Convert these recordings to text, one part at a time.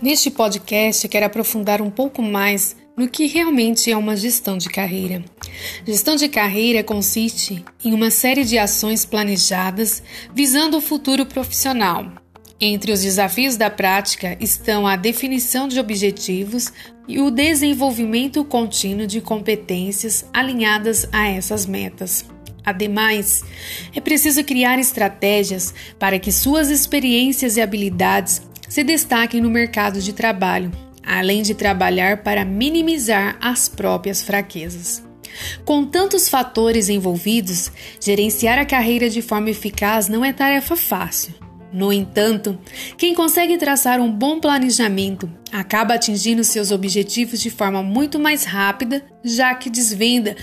Neste podcast, quero aprofundar um pouco mais no que realmente é uma gestão de carreira. Gestão de carreira consiste em uma série de ações planejadas visando o futuro profissional. Entre os desafios da prática estão a definição de objetivos e o desenvolvimento contínuo de competências alinhadas a essas metas. Ademais, é preciso criar estratégias para que suas experiências e habilidades se destaquem no mercado de trabalho, além de trabalhar para minimizar as próprias fraquezas. Com tantos fatores envolvidos, gerenciar a carreira de forma eficaz não é tarefa fácil. No entanto, quem consegue traçar um bom planejamento acaba atingindo seus objetivos de forma muito mais rápida, já que desvenda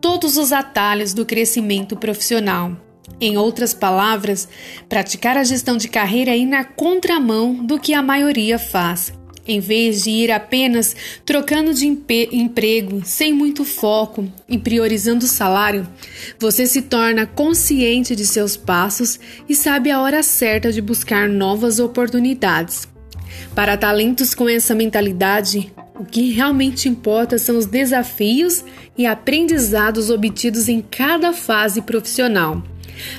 todos os atalhos do crescimento profissional. Em outras palavras, praticar a gestão de carreira é ir na contramão do que a maioria faz. Em vez de ir apenas trocando de emprego sem muito foco e priorizando o salário, você se torna consciente de seus passos e sabe a hora certa de buscar novas oportunidades. Para talentos com essa mentalidade, o que realmente importa são os desafios e aprendizados obtidos em cada fase profissional.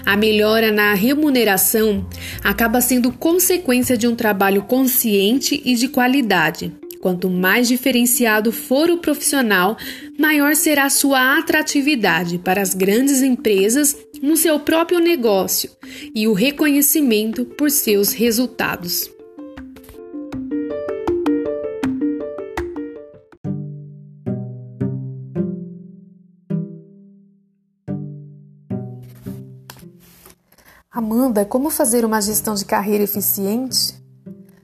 A melhora na remuneração acaba sendo consequência de um trabalho consciente e de qualidade. Quanto mais diferenciado for o profissional, maior será sua atratividade para as grandes empresas no seu próprio negócio e o reconhecimento por seus resultados. Amanda, como fazer uma gestão de carreira eficiente?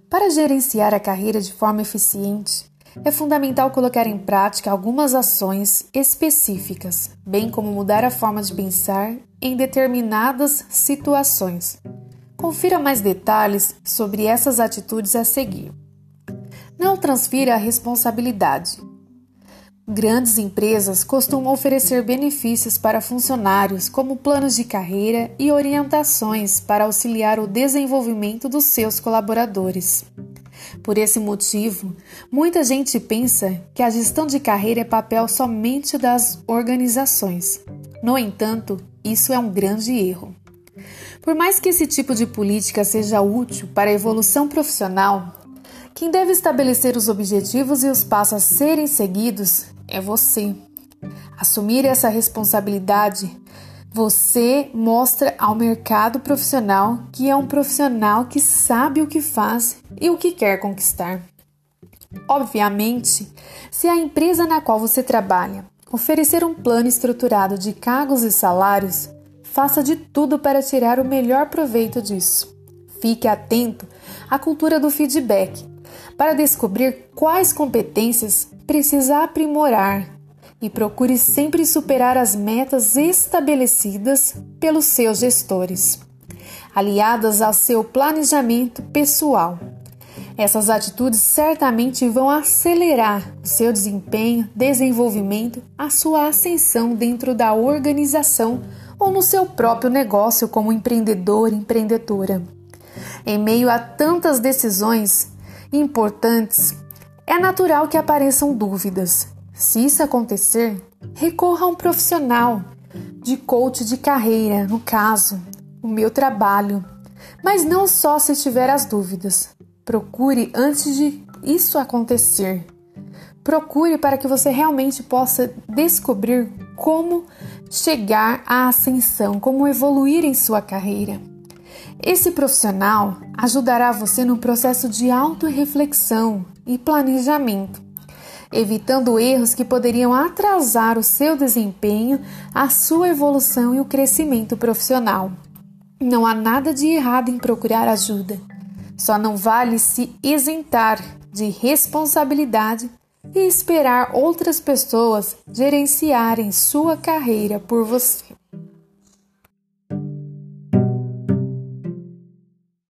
Para gerenciar a carreira de forma eficiente, é fundamental colocar em prática algumas ações específicas, bem como mudar a forma de pensar em determinadas situações. Confira mais detalhes sobre essas atitudes a seguir. Não transfira a responsabilidade. Grandes empresas costumam oferecer benefícios para funcionários, como planos de carreira e orientações para auxiliar o desenvolvimento dos seus colaboradores. Por esse motivo, muita gente pensa que a gestão de carreira é papel somente das organizações. No entanto, isso é um grande erro. Por mais que esse tipo de política seja útil para a evolução profissional, quem deve estabelecer os objetivos e os passos a serem seguidos é você. Assumir essa responsabilidade, você mostra ao mercado profissional que é um profissional que sabe o que faz e o que quer conquistar. Obviamente, se a empresa na qual você trabalha oferecer um plano estruturado de cargos e salários, faça de tudo para tirar o melhor proveito disso. Fique atento à cultura do feedback para descobrir quais competências precisa aprimorar e procure sempre superar as metas estabelecidas pelos seus gestores, aliadas ao seu planejamento pessoal. Essas atitudes certamente vão acelerar o seu desempenho, desenvolvimento, a sua ascensão dentro da organização ou no seu próprio negócio como empreendedor, empreendedora. Em meio a tantas decisões importantes, é natural que apareçam dúvidas. Se isso acontecer, recorra a um profissional de coach de carreira, no caso, o meu trabalho. Mas não só se tiver as dúvidas. Procure antes de isso acontecer. Procure para que você realmente possa descobrir como chegar à ascensão, como evoluir em sua carreira. Esse profissional ajudará você no processo de autorreflexão e planejamento, evitando erros que poderiam atrasar o seu desempenho, a sua evolução e o crescimento profissional. Não há nada de errado em procurar ajuda, só não vale se isentar de responsabilidade e esperar outras pessoas gerenciarem sua carreira por você.